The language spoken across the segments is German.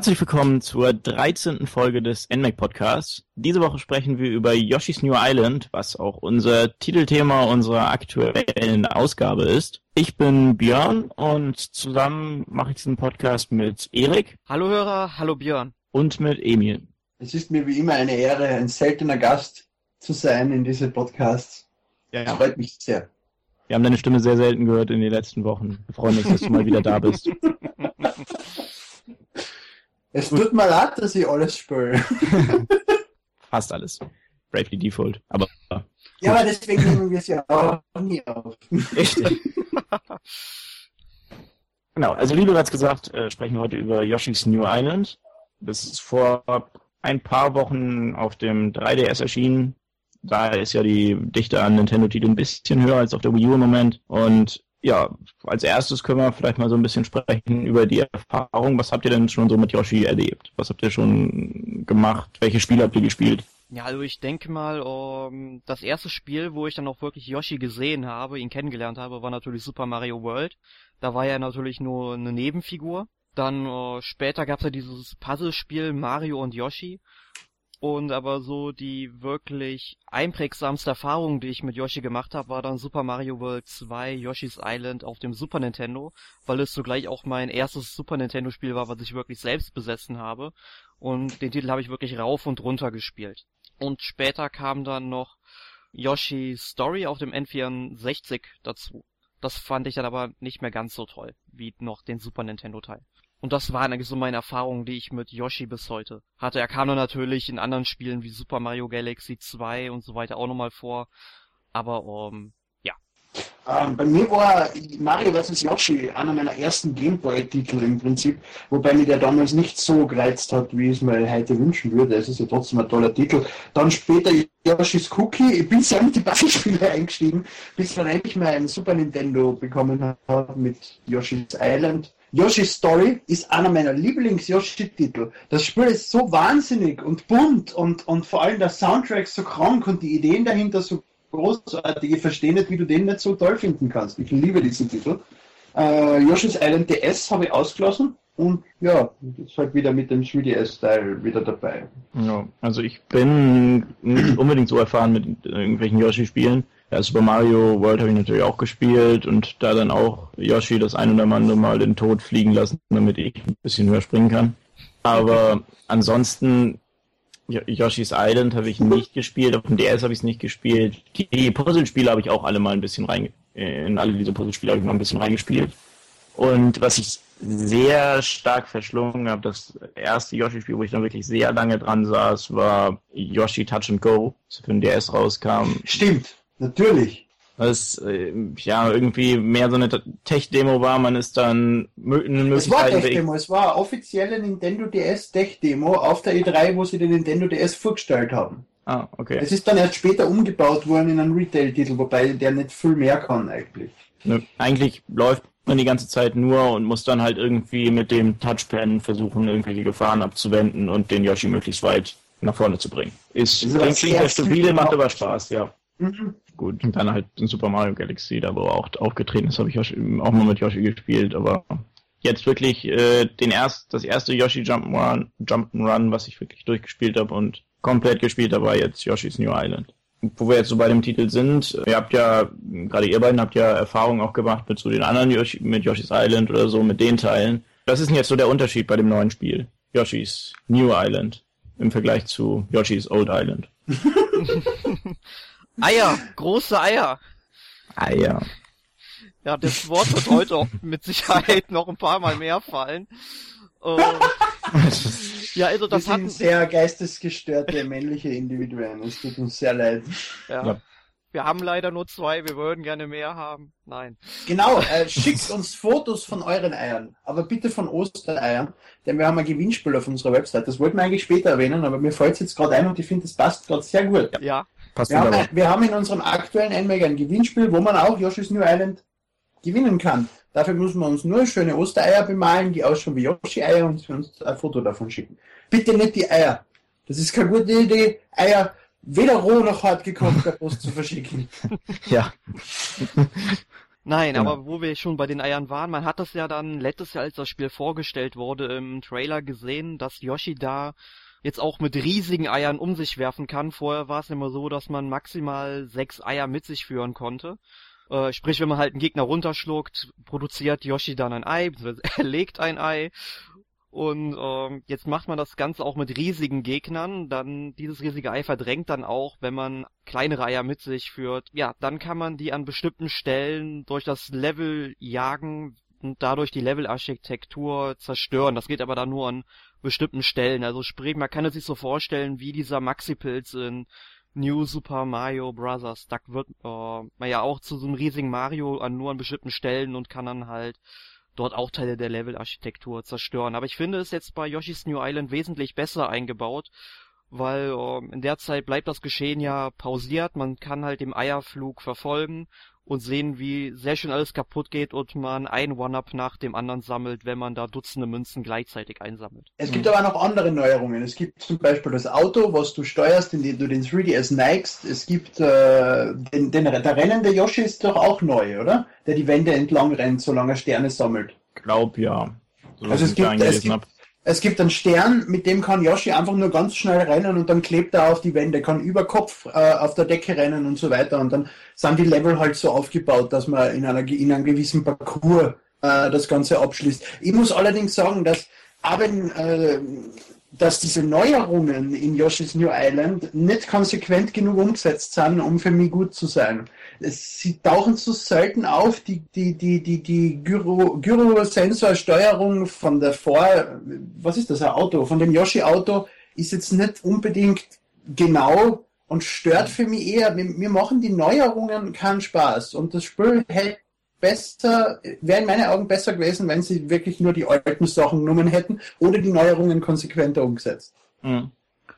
Herzlich willkommen zur 13. Folge des NMAC Podcasts. Diese Woche sprechen wir über Yoshi's New Island, was auch unser Titelthema unserer aktuellen Ausgabe ist. Ich bin Björn und zusammen mache ich diesen Podcast mit Erik. Hallo Hörer, hallo Björn. Und mit Emil. Es ist mir wie immer eine Ehre, ein seltener Gast zu sein in diese Podcasts. Ja, ja. freut mich sehr. Wir haben deine Stimme sehr selten gehört in den letzten Wochen. Wir freuen uns, dass du mal wieder da bist. Es tut mir leid, dass ich alles spiele. Fast alles. Bravely Default. Aber. Ja, aber deswegen nehmen wir es ja auch nie auf. Richtig. genau, also wie bereits gesagt, äh, sprechen wir heute über Yoshi's New Island. Das ist vor ein paar Wochen auf dem 3DS erschienen. Da ist ja die Dichte an Nintendo-Titel ein bisschen höher als auf der Wii U im Moment. Und ja, als erstes können wir vielleicht mal so ein bisschen sprechen über die Erfahrung. Was habt ihr denn schon so mit Yoshi erlebt? Was habt ihr schon gemacht? Welche Spiele habt ihr gespielt? Ja, also ich denke mal, um, das erste Spiel, wo ich dann auch wirklich Yoshi gesehen habe, ihn kennengelernt habe, war natürlich Super Mario World. Da war er natürlich nur eine Nebenfigur. Dann uh, später gab es ja dieses Puzzlespiel Mario und Yoshi. Und aber so die wirklich einprägsamste Erfahrung, die ich mit Yoshi gemacht habe, war dann Super Mario World 2 Yoshi's Island auf dem Super Nintendo, weil es zugleich auch mein erstes Super Nintendo Spiel war, was ich wirklich selbst besessen habe. Und den Titel habe ich wirklich rauf und runter gespielt. Und später kam dann noch Yoshi's Story auf dem N64 dazu. Das fand ich dann aber nicht mehr ganz so toll, wie noch den Super Nintendo Teil. Und das waren eigentlich so meine Erfahrungen, die ich mit Yoshi bis heute hatte. Er kam dann natürlich in anderen Spielen wie Super Mario Galaxy 2 und so weiter auch nochmal vor. Aber um, ja. Ähm, bei mir war Mario vs. Yoshi einer meiner ersten Gameboy-Titel im Prinzip, wobei mich der damals nicht so gereizt hat, wie ich es mir heute wünschen würde. Es ist ja trotzdem ein toller Titel. Dann später Yoshi's Cookie. Ich bin sehr mit die Beispiele eingestiegen, bis dann endlich mal ein Super Nintendo bekommen habe mit Yoshi's Island Yoshi's Story ist einer meiner Lieblings-Yoshi-Titel. Das Spiel ist so wahnsinnig und bunt und, und vor allem der Soundtrack so krank und die Ideen dahinter so großartig. Ich verstehe nicht, wie du den nicht so toll finden kannst. Ich liebe diesen Titel. Äh, Yoshi's Island DS habe ich ausgelassen und ja, ist halt wieder mit dem 3DS-Style wieder dabei. Ja, also ich bin nicht unbedingt so erfahren mit irgendwelchen Yoshi-Spielen. Ja, Super Mario World habe ich natürlich auch gespielt und da dann auch Yoshi das ein oder andere Mal den Tod fliegen lassen, damit ich ein bisschen höher springen kann. Aber ansonsten, Yoshi's Island habe ich nicht gespielt, auf dem DS habe ich es nicht gespielt. Die Puzzlespiele habe ich auch alle mal ein bisschen rein, in alle diese Puzzlespiele habe ich mal ein bisschen reingespielt. Und was ich sehr stark verschlungen habe, das erste Yoshi-Spiel, wo ich dann wirklich sehr lange dran saß, war Yoshi Touch and Go, das für den DS rauskam. Stimmt. Natürlich. Was äh, ja irgendwie mehr so eine Tech-Demo war, man ist dann eine Möglichkeit. Es war Tech-Demo, es war offizielle Nintendo DS Tech-Demo auf der E3, wo sie den Nintendo DS vorgestellt haben. Ah, okay. Es ist dann erst später umgebaut worden in einen Retail-Titel, wobei der nicht viel mehr kann eigentlich. Ne, eigentlich läuft man die ganze Zeit nur und muss dann halt irgendwie mit dem Touchpen versuchen, irgendwelche Gefahren abzuwenden und den Yoshi möglichst weit nach vorne zu bringen. Ist, ist klingt sehr stabil, macht aber Spaß, ja. Gut, und dann halt in Super Mario Galaxy, da wo er auch aufgetreten ist, habe ich auch mal mit Yoshi gespielt, aber jetzt wirklich äh, den erst, das erste Yoshi Jump'n'Run, Jump'n'Run, was ich wirklich durchgespielt habe und komplett gespielt habe, war jetzt Yoshi's New Island. Wo wir jetzt so bei dem Titel sind, ihr habt ja, gerade ihr beiden habt ja Erfahrungen auch gemacht mit so den anderen Yoshi, mit Yoshi's Island oder so, mit den Teilen. Was ist denn jetzt so der Unterschied bei dem neuen Spiel? Yoshi's New Island im Vergleich zu Yoshi's Old Island. Eier, große Eier. Eier. Ja, das Wort wird heute auch mit Sicherheit noch ein paar Mal mehr fallen. Uh, ja, also das hat sehr geistesgestörte männliche Individuen. Es tut uns sehr leid. Ja. ja. Wir haben leider nur zwei, wir würden gerne mehr haben. Nein. Genau, äh, schickt uns Fotos von euren Eiern, aber bitte von Ostereiern, denn wir haben ein Gewinnspiel auf unserer Website. Das wollten wir eigentlich später erwähnen, aber mir fällt es jetzt gerade ein und ich finde, das passt gerade sehr gut. Ja. Passt wir, haben, wir haben in unserem aktuellen NMAG ein Gewinnspiel, wo man auch Yoshi's New Island gewinnen kann. Dafür müssen wir uns nur schöne Ostereier bemalen, die ausschauen wie Yoshi-Eier und uns ein Foto davon schicken. Bitte nicht die Eier. Das ist keine gute Idee, Eier weder roh noch hart gekocht per Post zu verschicken. Ja. Nein, genau. aber wo wir schon bei den Eiern waren, man hat das ja dann letztes Jahr, als das Spiel vorgestellt wurde, im Trailer gesehen, dass Yoshi da jetzt auch mit riesigen Eiern um sich werfen kann. Vorher war es immer so, dass man maximal sechs Eier mit sich führen konnte. Äh, sprich, wenn man halt einen Gegner runterschluckt, produziert Yoshi dann ein Ei, er legt ein Ei. Und ähm, jetzt macht man das Ganze auch mit riesigen Gegnern. Dann dieses riesige Ei verdrängt dann auch, wenn man kleinere Eier mit sich führt. Ja, dann kann man die an bestimmten Stellen durch das Level jagen und dadurch die Levelarchitektur zerstören. Das geht aber dann nur an bestimmten Stellen. Also sprich, man kann es sich so vorstellen, wie dieser Maxi-Pilz in New Super Mario Bros. Da wird äh, man ja auch zu so einem riesigen Mario an nur an bestimmten Stellen und kann dann halt dort auch Teile der Levelarchitektur zerstören. Aber ich finde es jetzt bei Yoshi's New Island wesentlich besser eingebaut, weil äh, in der Zeit bleibt das Geschehen ja pausiert, man kann halt den Eierflug verfolgen und sehen, wie sehr schön alles kaputt geht und man ein One-Up nach dem anderen sammelt, wenn man da Dutzende Münzen gleichzeitig einsammelt. Es gibt mhm. aber noch andere Neuerungen. Es gibt zum Beispiel das Auto, was du steuerst, indem du den 3DS neigst. Es gibt äh, den, den, der rennende Yoshi ist doch auch neu, oder? Der die Wände entlang rennt, solange er Sterne sammelt. Glaub ja. So also es gibt, es gibt, es gibt einen Stern, mit dem kann Yoshi einfach nur ganz schnell rennen und dann klebt er auf die Wände, kann über Kopf äh, auf der Decke rennen und so weiter. Und dann sind die Level halt so aufgebaut, dass man in, einer, in einem gewissen Parcours äh, das Ganze abschließt. Ich muss allerdings sagen, dass wenn äh, dass diese Neuerungen in Yoshi's New Island nicht konsequent genug umgesetzt sind, um für mich gut zu sein. Es, sie tauchen zu selten auf, die, die, die, die, die Gyro, Gyro-Sensor-Steuerung von der Vor, was ist das, ein Auto, von dem Yoshi-Auto ist jetzt nicht unbedingt genau und stört für mich eher, mir, mir machen die Neuerungen keinen Spaß und das Spiel hält besser, wäre in meinen Augen besser gewesen, wenn sie wirklich nur die alten Sachen genommen hätten oder die Neuerungen konsequenter umgesetzt. Mhm.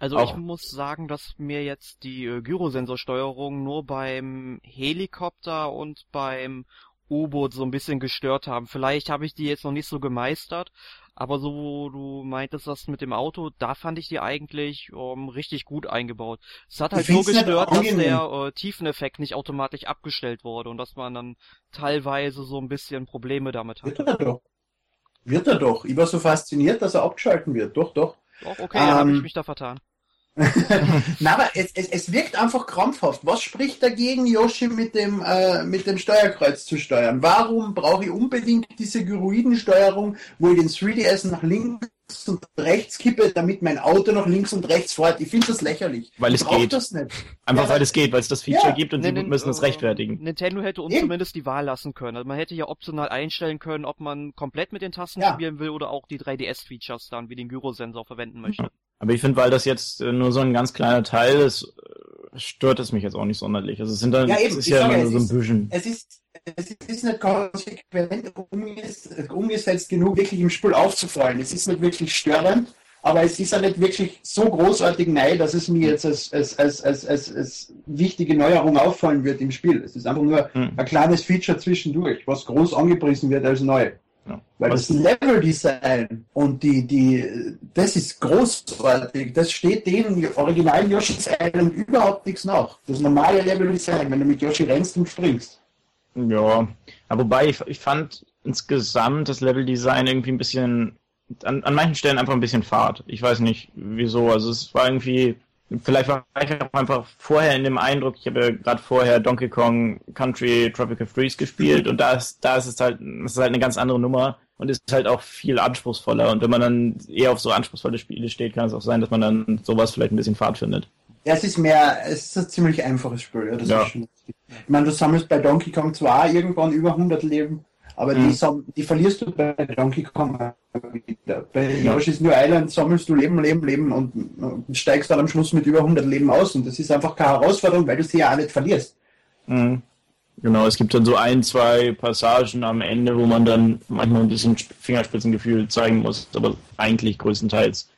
Also Auch. ich muss sagen, dass mir jetzt die äh, Gyrosensorsteuerung nur beim Helikopter und beim U-Boot so ein bisschen gestört haben. Vielleicht habe ich die jetzt noch nicht so gemeistert, aber so, wo du meintest, das mit dem Auto, da fand ich die eigentlich um, ähm, richtig gut eingebaut. Es hat halt nur gestört, dass der äh, Tiefeneffekt nicht automatisch abgestellt wurde und dass man dann teilweise so ein bisschen Probleme damit hat. Wird er doch. Wird er doch. Ich war so fasziniert, dass er abgeschalten wird. Doch, doch. Doch, okay, ähm, habe ich mich da vertan. Na, aber es, es, es wirkt einfach krampfhaft. Was spricht dagegen, Yoshi mit dem, äh, mit dem Steuerkreuz zu steuern? Warum brauche ich unbedingt diese Gyroidensteuerung, wo ich den 3DS nach links und rechts kippe, damit mein Auto nach links und rechts fährt? Ich finde das lächerlich. Weil es geht. Das nicht. Einfach ja, weil es geht, weil es das Feature ja. gibt und sie müssen es rechtfertigen. Nintendo hätte uns Eben. zumindest die Wahl lassen können. Also man hätte ja optional einstellen können, ob man komplett mit den Tasten ja. spielen will oder auch die 3DS-Features dann wie den Gyrosensor verwenden möchte. Aber ich finde, weil das jetzt äh, nur so ein ganz kleiner Teil ist, äh, stört es mich jetzt auch nicht sonderlich. Also es sind dann, ja, eben, es ist ja immer so ein bisschen. Es ist, es ist nicht konsequent umgesetzt genug, wirklich im Spiel aufzufallen. Es ist nicht wirklich störend, aber es ist ja nicht wirklich so großartig neu, dass es mir jetzt als, als, als, als, als, als wichtige Neuerung auffallen wird im Spiel. Es ist einfach nur hm. ein kleines Feature zwischendurch, was groß angepriesen wird als neu. Ja. Weil Was? das Level-Design und die, die, das ist großartig. Das steht den originalen Yoshi's Island überhaupt nichts nach. Das normale Level-Design, wenn du mit Yoshi rennst und springst. Ja, aber wobei ich, ich fand insgesamt das Level-Design irgendwie ein bisschen, an, an manchen Stellen einfach ein bisschen fad. Ich weiß nicht wieso. Also es war irgendwie Vielleicht war ich auch einfach vorher in dem Eindruck, ich habe ja gerade vorher Donkey Kong Country Tropical Freeze gespielt und da ist, da ist es halt, das ist halt eine ganz andere Nummer und ist halt auch viel anspruchsvoller. Und wenn man dann eher auf so anspruchsvolle Spiele steht, kann es auch sein, dass man dann sowas vielleicht ein bisschen fad findet. Ja, es ist mehr, es ist ein ziemlich einfaches Spiel. Ja, das ja. Schon, ich meine, du sammelst bei Donkey Kong zwar irgendwann über 100 Leben, aber mhm. die, die verlierst du bei Donkey Kong wieder. Bei Yoshi's New Island sammelst du Leben, Leben, Leben und steigst dann am Schluss mit über 100 Leben aus und das ist einfach keine Herausforderung, weil du sie ja auch nicht verlierst. Mhm. Genau, es gibt dann so ein, zwei Passagen am Ende, wo man dann manchmal ein bisschen Fingerspitzengefühl zeigen muss, aber eigentlich größtenteils.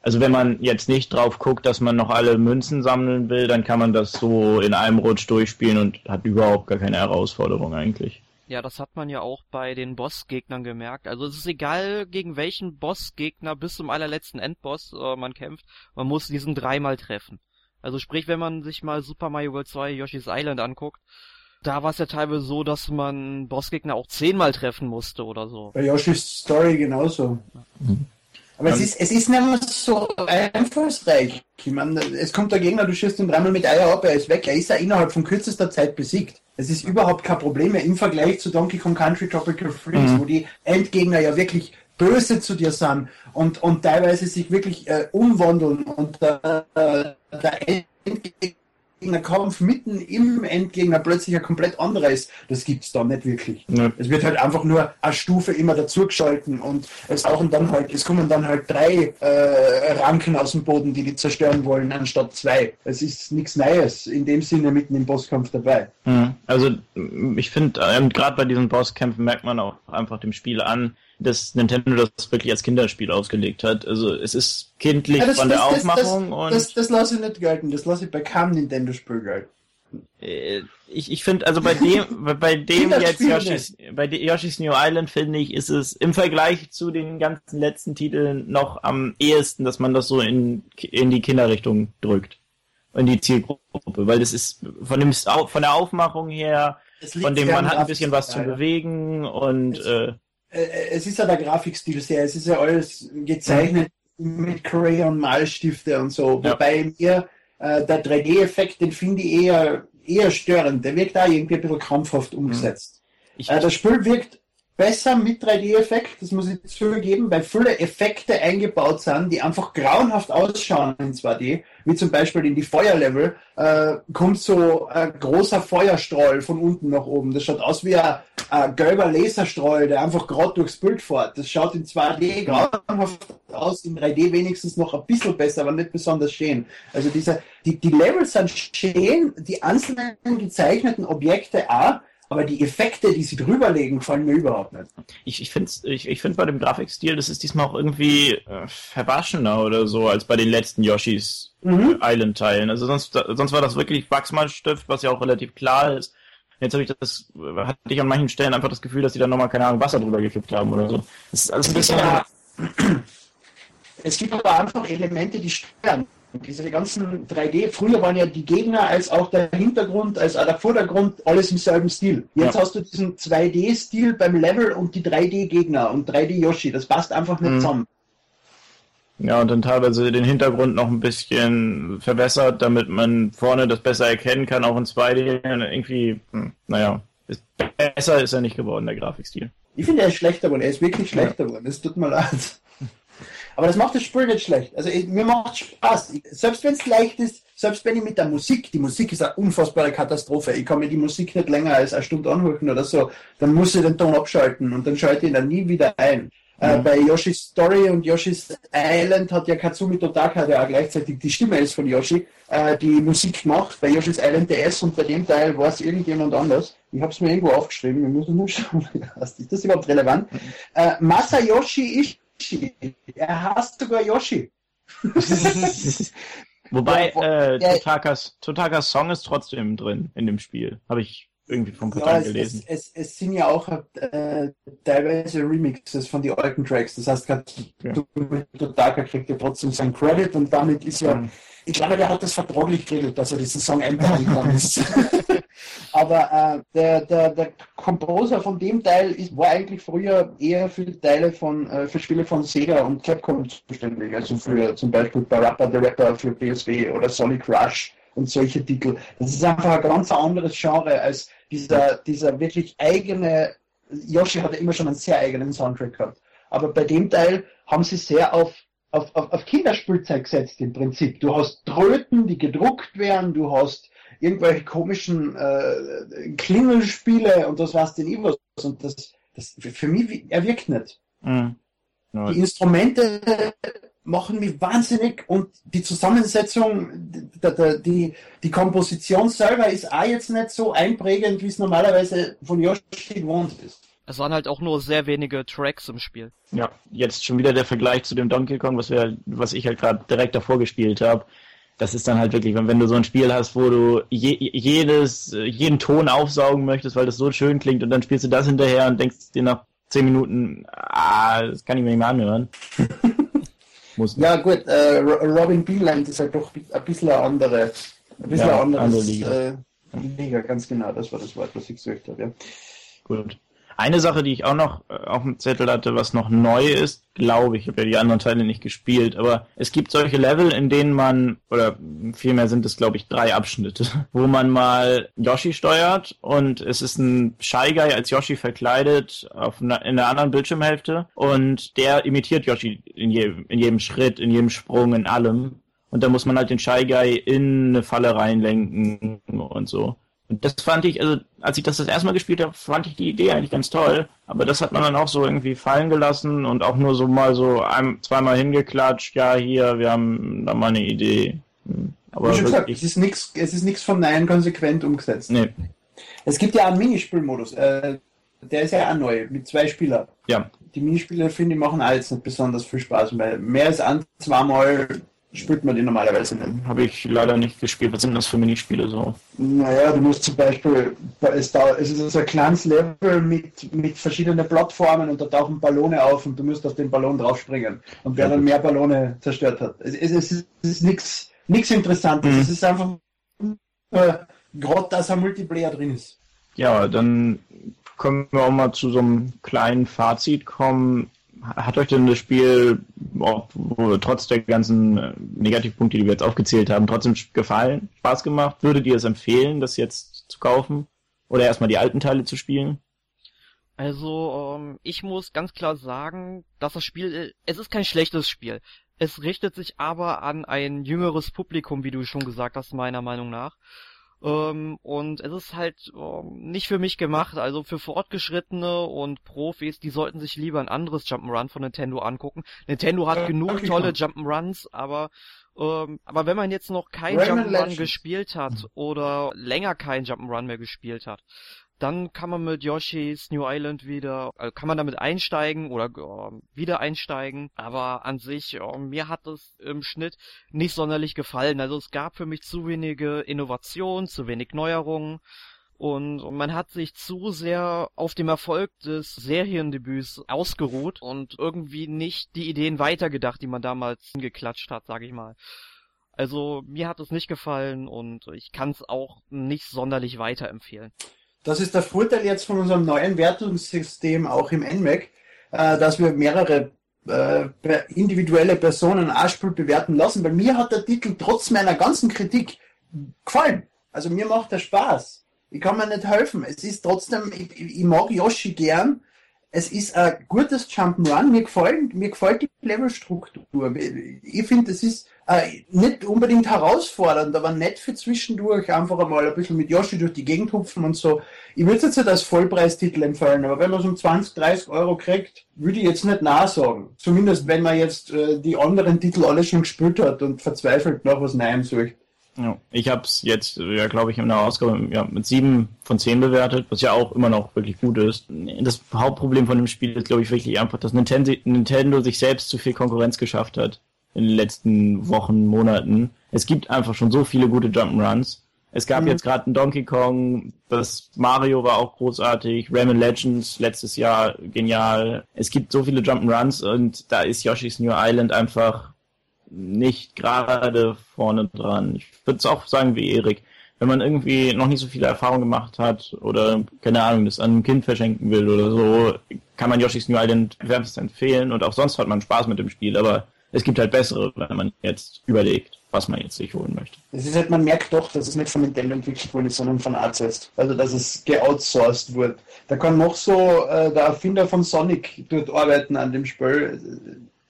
Also wenn man jetzt nicht drauf guckt, dass man noch alle Münzen sammeln will, dann kann man das so in einem Rutsch durchspielen und hat überhaupt gar keine Herausforderung eigentlich. Ja, das hat man ja auch bei den Bossgegnern gemerkt. Also es ist egal, gegen welchen Bossgegner bis zum allerletzten Endboss äh, man kämpft, man muss diesen dreimal treffen. Also sprich, wenn man sich mal Super Mario World 2 Yoshi's Island anguckt, da war es ja teilweise so, dass man Bossgegner auch zehnmal treffen musste oder so. Bei Yoshi's Story genauso. Mhm. Aber es ist, es ist nicht mehr so einfallsreich. Ich meine, es kommt der Gegner, du schießt ihn dreimal mit Eier ab, er ist weg, er ist ja innerhalb von kürzester Zeit besiegt. Es ist überhaupt kein Problem mehr im Vergleich zu Donkey Kong Country Tropical Freeze, mhm. wo die Endgegner ja wirklich böse zu dir sind und, und teilweise sich wirklich äh, umwandeln und äh, der Endgegner Kampf mitten im Endgegner plötzlich ein komplett anderer ist, das gibt's da nicht wirklich. Ja. Es wird halt einfach nur eine Stufe immer dazugeschalten und es tauchen dann halt, es kommen dann halt drei äh, Ranken aus dem Boden, die die zerstören wollen, anstatt zwei. Es ist nichts Neues in dem Sinne mitten im Bosskampf dabei. Also ich finde, ähm, gerade bei diesen Bosskämpfen merkt man auch einfach dem Spiel an, dass Nintendo das wirklich als Kinderspiel ausgelegt hat. Also es ist kindlich ja, das, von der das, Aufmachung das, und. Das, das lasse ich nicht gelten, das lasse ich bei keinem Nintendo-Spiel gelten. Äh, ich, ich finde, also bei dem, bei dem jetzt Yoshi's, bei Yoshi's New Island finde ich, ist es im Vergleich zu den ganzen letzten Titeln noch am ehesten, dass man das so in, in die Kinderrichtung drückt. In die Zielgruppe, weil das ist von dem, von der Aufmachung her, von dem man hat ein bisschen was zu bewegen und, äh, äh, es ist ja der Grafikstil sehr, es ist ja alles gezeichnet mit Crayon Malstifte und so, ja. wobei mir äh, der 3D-Effekt, den finde ich eher, eher störend, der wirkt da irgendwie ein bisschen krampfhaft umgesetzt. Ich, äh, das Spiel wirkt besser mit 3D-Effekt, das muss ich zugeben, weil viele Effekte eingebaut sind, die einfach grauenhaft ausschauen in 2D, wie zum Beispiel in die Feuerlevel, äh, kommt so ein großer Feuerstrahl von unten nach oben. Das schaut aus wie ein, ein gelber Laserstrahl, der einfach gerade durchs Bild fährt. Das schaut in 2D grauenhaft aus, in 3D wenigstens noch ein bisschen besser, aber nicht besonders schön. Also diese, die, die Levels sind schön, die einzelnen gezeichneten Objekte auch, aber die Effekte, die sie drüberlegen, gefallen mir überhaupt nicht. Ich, ich finde ich, ich find bei dem Grafikstil, das ist diesmal auch irgendwie äh, verwaschener oder so als bei den letzten Yoshis mhm. Island-Teilen. Also sonst, sonst war das wirklich Wachsmalstift, was ja auch relativ klar ist. Jetzt habe ich das, hatte ich an manchen Stellen einfach das Gefühl, dass die da nochmal, keine Ahnung, Wasser drüber gekippt haben oder so. Das ist alles ein bisschen. Ja. Es gibt aber einfach Elemente, die stören. Diese ganzen 3D, früher waren ja die Gegner als auch der Hintergrund, als auch der Vordergrund alles im selben Stil. Jetzt ja. hast du diesen 2D-Stil beim Level und die 3D-Gegner und 3D-Yoshi. Das passt einfach nicht mhm. zusammen. Ja, und dann teilweise den Hintergrund noch ein bisschen verbessert, damit man vorne das besser erkennen kann, auch in 2D. Irgendwie, hm, naja, ist, besser ist er nicht geworden, der Grafikstil. Ich finde, er ist schlechter geworden. Er ist wirklich schlechter geworden. Es tut mir leid. Aber das macht das Spiel nicht schlecht. Also mir macht Spaß. Selbst wenn es leicht ist, selbst wenn ich mit der Musik, die Musik ist eine unfassbare Katastrophe. Ich kann mir die Musik nicht länger als eine Stunde anhören oder so, dann muss ich den Ton abschalten und dann schalte ich ihn dann nie wieder ein. Äh, mhm. bei Yoshi's Story und Yoshi's Island hat ja Katsumi Totaka, der auch gleichzeitig die Stimme ist von Yoshi, äh, die Musik gemacht. Bei Yoshi's Island DS und bei dem Teil war es irgendjemand anders. Ich habe es mir irgendwo aufgeschrieben, wir müssen nur schauen, ist das überhaupt relevant? Mhm. Äh, Masayoshi er hasst sogar Yoshi. Wobei äh, Totakas, Totakas Song ist trotzdem drin in dem Spiel. Habe ich irgendwie vom Portal ja, gelesen. Es, es, es, sind ja auch äh, teilweise Remixes von den alten Tracks. Das heißt, ja. Totaka kriegt ja trotzdem seinen Credit und damit ist ja, mhm. ich glaube, der hat das vertraglich geregelt, dass er diesen Song einbauen kann. Aber äh, der, der, der Composer von dem Teil ist, war eigentlich früher eher für Teile von, äh, für Spiele von Sega und Capcom zuständig. Also für zum Beispiel Barappa the Rapper für PSW oder Sonic Rush und solche Titel. Das ist einfach ein ganz anderes Genre als dieser, dieser wirklich eigene, Yoshi hatte immer schon einen sehr eigenen Soundtrack gehabt. Aber bei dem Teil haben sie sehr auf, auf, auf, auf Kinderspielzeug gesetzt im Prinzip. Du hast Tröten, die gedruckt werden, du hast irgendwelche komischen äh, Klingelspiele und das war's denn immer. Und das, das für mich, er wirkt nicht. Mhm. Die Instrumente machen mich wahnsinnig und die Zusammensetzung, die, die, die Komposition selber ist auch jetzt nicht so einprägend, wie es normalerweise von Yoshi gewohnt ist. Es waren halt auch nur sehr wenige Tracks im Spiel. Ja, jetzt schon wieder der Vergleich zu dem Donkey Kong, was wir, was ich halt gerade direkt davor gespielt habe das ist dann halt wirklich, wenn, wenn du so ein Spiel hast, wo du je, jedes, jeden Ton aufsaugen möchtest, weil das so schön klingt und dann spielst du das hinterher und denkst dir nach zehn Minuten, ah, das kann ich mir nicht mehr anhören. Muss ja gut, äh, Robin Beeland ist halt doch ein bisschen eine andere, ein bisschen ja, anderes, andere Liga. Äh, Liga, ganz genau, das war das Wort, was ich gesagt habe, ja. Gut. Eine Sache, die ich auch noch äh, auf dem Zettel hatte, was noch neu ist, glaube ich, ich habe ja die anderen Teile nicht gespielt, aber es gibt solche Level, in denen man, oder vielmehr sind es, glaube ich, drei Abschnitte, wo man mal Yoshi steuert und es ist ein Shy Guy als Yoshi verkleidet auf einer, in der anderen Bildschirmhälfte und der imitiert Yoshi in jedem, in jedem Schritt, in jedem Sprung, in allem. Und da muss man halt den Shy Guy in eine Falle reinlenken und so. Und das fand ich, also als ich das das erste Mal gespielt habe, fand ich die Idee eigentlich ganz toll. Aber das hat man dann auch so irgendwie fallen gelassen und auch nur so mal so ein, zweimal hingeklatscht. Ja, hier, wir haben da mal eine Idee. Hm. Aber Wie schon gesagt, es ist nichts, es ist nichts von Nein konsequent umgesetzt. Nee. Es gibt ja einen Minispielmodus. Äh, der ist ja auch neu, mit zwei Spielern. Ja. Die Minispiele, finde ich, machen alles nicht besonders viel Spaß, weil mehr als ein, zweimal spielt man die normalerweise nicht. Habe ich leider nicht gespielt. Was sind das für Minispiele so? Naja, du musst zum Beispiel, es, da, es ist so ein kleines Level mit, mit verschiedenen Plattformen und da tauchen Ballone auf und du musst auf den Ballon draufspringen. Und wer dann mehr Ballone zerstört hat. Es, es, es ist, ist nichts Interessantes. Mhm. Es ist einfach äh, gerade, dass ein Multiplayer drin ist. Ja, dann können wir auch mal zu so einem kleinen Fazit kommen hat euch denn das Spiel, auch, trotz der ganzen äh, Negativpunkte, die wir jetzt aufgezählt haben, trotzdem gefallen, Spaß gemacht? Würdet ihr es empfehlen, das jetzt zu kaufen? Oder erstmal die alten Teile zu spielen? Also, ähm, ich muss ganz klar sagen, dass das Spiel, äh, es ist kein schlechtes Spiel. Es richtet sich aber an ein jüngeres Publikum, wie du schon gesagt hast, meiner Meinung nach. Ähm, und es ist halt ähm, nicht für mich gemacht. Also für Fortgeschrittene und Profis, die sollten sich lieber ein anderes Jump'n'Run von Nintendo angucken. Nintendo hat äh, genug tolle Jump'n'Runs, aber ähm, aber wenn man jetzt noch kein Jump'n'Run gespielt hat oder länger kein Jump'n'Run mehr gespielt hat, dann kann man mit Yoshi's New Island wieder, äh, kann man damit einsteigen oder äh, wieder einsteigen. Aber an sich, äh, mir hat es im Schnitt nicht sonderlich gefallen. Also es gab für mich zu wenige Innovationen, zu wenig Neuerungen. Und man hat sich zu sehr auf dem Erfolg des Seriendebüts ausgeruht und irgendwie nicht die Ideen weitergedacht, die man damals geklatscht hat, sag ich mal. Also mir hat es nicht gefallen und ich kann es auch nicht sonderlich weiterempfehlen. Das ist der Vorteil jetzt von unserem neuen Wertungssystem auch im NMAC, äh, dass wir mehrere äh, individuelle Personen Aschpul bewerten lassen. Bei mir hat der Titel trotz meiner ganzen Kritik gefallen. Also mir macht er Spaß. Ich kann mir nicht helfen. Es ist trotzdem, ich, ich mag Yoshi gern. Es ist ein gutes Jump'n'Run. Mir gefällt, mir gefällt die Levelstruktur. Ich finde, es ist äh, nicht unbedingt herausfordernd, aber nett für zwischendurch einfach einmal ein bisschen mit Yoshi durch die Gegend hupfen und so. Ich würde es jetzt nicht als Vollpreistitel empfehlen, aber wenn man es um 20, 30 Euro kriegt, würde ich jetzt nicht nachsagen. Zumindest wenn man jetzt äh, die anderen Titel alle schon gespielt hat und verzweifelt nach was Neuem sucht. Ja, ich habe es jetzt, ja, glaube ich, in der Ausgabe ja, mit sieben von zehn bewertet, was ja auch immer noch wirklich gut ist. Das Hauptproblem von dem Spiel ist, glaube ich, wirklich einfach, dass Nintendo, Nintendo sich selbst zu viel Konkurrenz geschafft hat in den letzten Wochen, Monaten. Es gibt einfach schon so viele gute Jump'n'Runs. Es gab mhm. jetzt gerade einen Donkey Kong, das Mario war auch großartig, Rayman Legends letztes Jahr genial. Es gibt so viele Jump'n'Runs und da ist Yoshi's New Island einfach nicht gerade vorne dran. Ich würde es auch sagen wie Erik. Wenn man irgendwie noch nicht so viele Erfahrungen gemacht hat oder, keine Ahnung, das an einem Kind verschenken will oder so, kann man Yoshi's New Island wärmstens empfehlen und auch sonst hat man Spaß mit dem Spiel, aber es gibt halt bessere, wenn man jetzt überlegt, was man jetzt sich holen möchte. Es ist halt, man merkt doch, dass es nicht von Nintendo entwickelt wurde, sondern von Artist. Also, dass es geoutsourced wurde. Da kann noch so äh, der Erfinder von Sonic dort arbeiten an dem Spiel.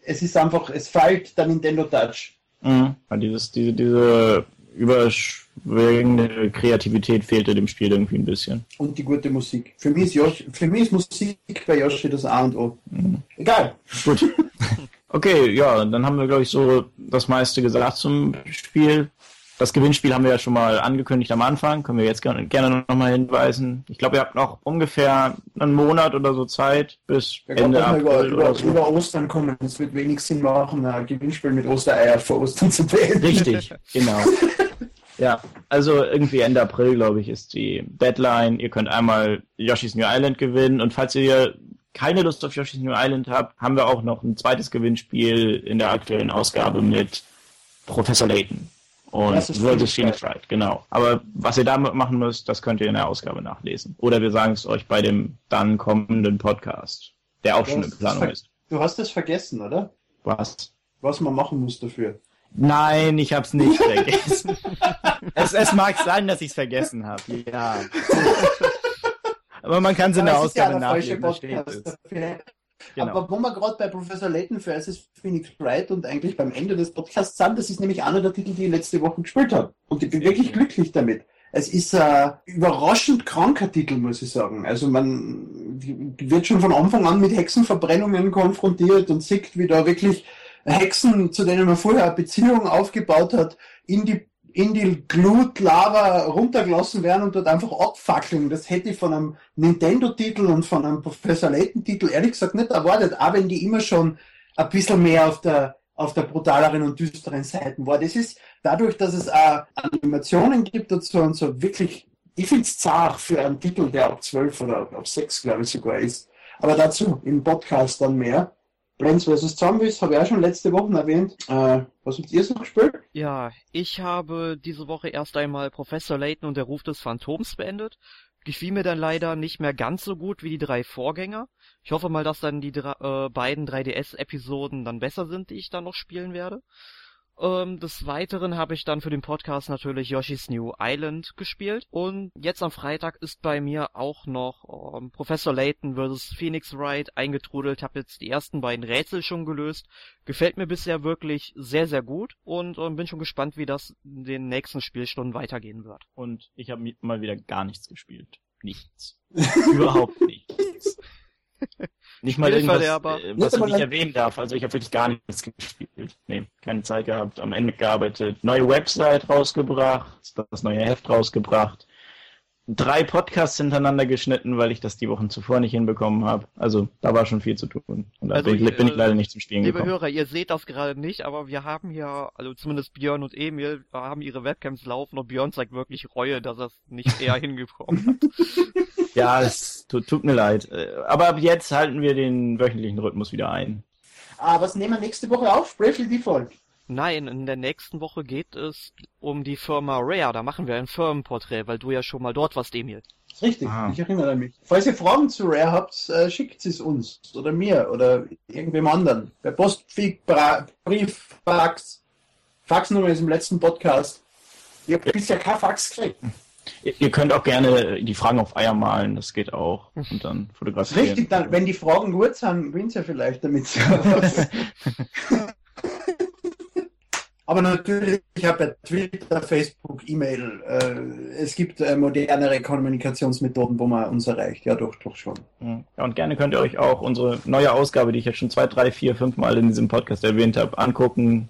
Es ist einfach, es fehlt der Nintendo Touch. Mhm. Dieses, diese, diese überschwängende Kreativität fehlte dem Spiel irgendwie ein bisschen. Und die gute Musik. Für mich ist, Yoshi, für mich ist Musik bei Yoshi das A und O. Mhm. Egal. Gut. Okay, ja, dann haben wir, glaube ich, so das meiste gesagt zum Spiel. Das Gewinnspiel haben wir ja schon mal angekündigt am Anfang, können wir jetzt gerne, gerne nochmal hinweisen. Ich glaube, ihr habt noch ungefähr einen Monat oder so Zeit bis ja, Ende April über, oder über, so. über Ostern kommen. Es wird wenig Sinn machen, ein Gewinnspiel mit Ostereier vor Ostern zu beenden. Richtig, genau. ja, also irgendwie Ende April, glaube ich, ist die Deadline. Ihr könnt einmal Yoshi's New Island gewinnen und falls ihr keine Lust auf Yoshi's New Island habt, haben wir auch noch ein zweites Gewinnspiel in der aktuellen Ausgabe mit Professor Layton. Und versus Phoenix Wright, genau. Aber was ihr damit machen müsst, das könnt ihr in der Ausgabe nachlesen. Oder wir sagen es euch bei dem dann kommenden Podcast, der auch schon in Planung ist. Du hast es vergessen, oder? Was? Was man machen muss dafür. Nein, ich hab's nicht vergessen. es, es, mag sein, dass ich's vergessen habe. Ja. Aber man kann es in der Ausgabe ja nachlesen. Genau. Aber wo wir gerade bei Professor Layton versus Phoenix Wright und eigentlich beim Ende des Podcasts sind, das ist nämlich einer der Titel, die ich letzte Woche gespielt habe. Und ich bin wirklich glücklich damit. Es ist ein überraschend kranker Titel, muss ich sagen. Also man wird schon von Anfang an mit Hexenverbrennungen konfrontiert und sieht, wie da wirklich Hexen, zu denen man vorher eine Beziehung aufgebaut hat, in die in die Glutlava runtergelassen werden und dort einfach abfackeln. Das hätte ich von einem Nintendo-Titel und von einem Professor Layton-Titel ehrlich gesagt nicht erwartet, auch wenn die immer schon ein bisschen mehr auf der, auf der brutaleren und düsteren Seiten war. Das ist dadurch, dass es auch Animationen gibt dazu und so wirklich, ich finde es zart für einen Titel, der ab 12 oder ab 6, glaube ich, sogar ist. Aber dazu im Podcast dann mehr. Plants vs. Zombies habe ich auch schon letzte Woche erwähnt. Äh, was habt ihr so gespielt? Ja, ich habe diese Woche erst einmal Professor Layton und der Ruf des Phantoms beendet. Gefiel mir dann leider nicht mehr ganz so gut wie die drei Vorgänger. Ich hoffe mal, dass dann die drei, äh, beiden 3DS-Episoden dann besser sind, die ich dann noch spielen werde. Ähm, des Weiteren habe ich dann für den Podcast natürlich Yoshi's New Island gespielt. Und jetzt am Freitag ist bei mir auch noch ähm, Professor Layton vs. Phoenix Wright eingetrudelt. Habe jetzt die ersten beiden Rätsel schon gelöst. Gefällt mir bisher wirklich sehr, sehr gut. Und ähm, bin schon gespannt, wie das in den nächsten Spielstunden weitergehen wird. Und ich habe mal wieder gar nichts gespielt. Nichts. Überhaupt nichts. Nicht mal irgendwas, äh, was ich nicht erwähnen darf. Also ich habe wirklich gar nichts gespielt. Nee, keine Zeit gehabt. Am Ende gearbeitet. Neue Website rausgebracht, das neue Heft rausgebracht. Drei Podcasts hintereinander geschnitten, weil ich das die Wochen zuvor nicht hinbekommen habe. Also da war schon viel zu tun. Und da also, bin, ich, bin, ich, äh, leider nicht zum Spielen liebe gekommen. Liebe Hörer, ihr seht das gerade nicht, aber wir haben hier, also zumindest Björn und Emil, haben ihre Webcams laufen und Björn zeigt wirklich Reue, dass er es nicht eher hingekommen hat. Ja, es tut, tut, mir leid. Äh, aber ab jetzt halten wir den wöchentlichen Rhythmus wieder ein. Ah, was nehmen wir nächste Woche auf? Bravely Default. Nein, in der nächsten Woche geht es um die Firma Rare. Da machen wir ein Firmenporträt, weil du ja schon mal dort warst, Emil. Richtig, Aha. ich erinnere mich. Falls ihr Fragen zu Rare habt, äh, schickt es uns oder mir oder irgendwem anderen. Per Post, Brief, Fax. Faxnummer ist im letzten Podcast. Ich habe bisher kein Fax gekriegt. Ihr könnt auch gerne die Fragen auf Eier malen, das geht auch. Und dann fotografieren. Richtig, dann, wenn die Fragen gut sind, gewinnt ihr vielleicht damit. Aber natürlich, ich habe ja Twitter, Facebook, E-Mail. Äh, es gibt äh, modernere Kommunikationsmethoden, wo man uns erreicht. Ja, doch, doch schon. Ja, und gerne könnt ihr euch auch unsere neue Ausgabe, die ich jetzt schon zwei, drei, vier, fünf Mal in diesem Podcast erwähnt habe, angucken,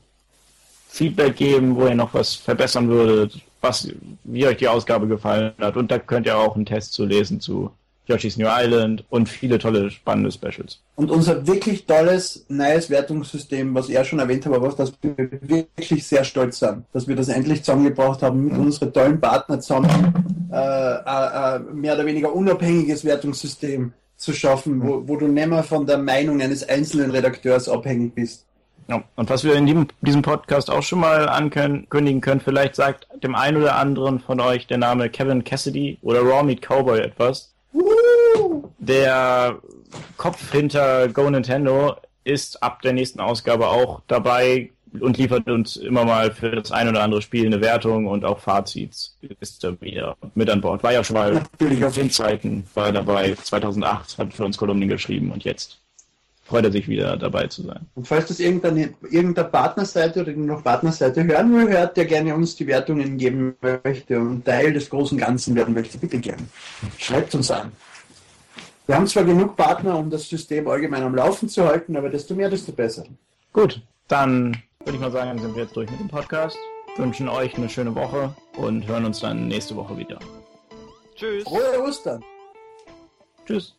Feedback geben, wo ihr noch was verbessern würdet, was, wie euch die Ausgabe gefallen hat. Und da könnt ihr auch einen Test zu lesen zu Yoshi's New Island und viele tolle, spannende Specials. Und unser wirklich tolles, neues Wertungssystem, was ich ja schon erwähnt habe, aber auf das wir wirklich sehr stolz sind, dass wir das endlich zusammengebracht haben mit mhm. unseren tollen Partnern zusammen, äh, äh, mehr oder weniger unabhängiges Wertungssystem zu schaffen, wo, wo du nicht mehr von der Meinung eines einzelnen Redakteurs abhängig bist. Ja, und was wir in diesem, Podcast auch schon mal ankündigen können, vielleicht sagt dem einen oder anderen von euch der Name Kevin Cassidy oder Raw Meat Cowboy etwas. Der Kopf hinter Go Nintendo ist ab der nächsten Ausgabe auch dabei und liefert uns immer mal für das ein oder andere Spiel eine Wertung und auch Fazits. Ist er wieder mit an Bord. War ja schon mal Natürlich auf den Zeiten, war dabei. 2008 hat für uns Kolumnen geschrieben und jetzt freut er sich wieder dabei zu sein. Und falls das irgendeine, irgendeine Partnerseite oder noch Partnerseite hören will, hört, der gerne uns die Wertungen geben möchte und Teil des großen Ganzen werden möchte, bitte gerne. Schreibt uns an. Wir haben zwar genug Partner, um das System allgemein am Laufen zu halten, aber desto mehr, desto besser. Gut, dann würde ich mal sagen, sind wir jetzt durch mit dem Podcast. Wünschen euch eine schöne Woche und hören uns dann nächste Woche wieder. Tschüss. Frohe Ostern. Tschüss.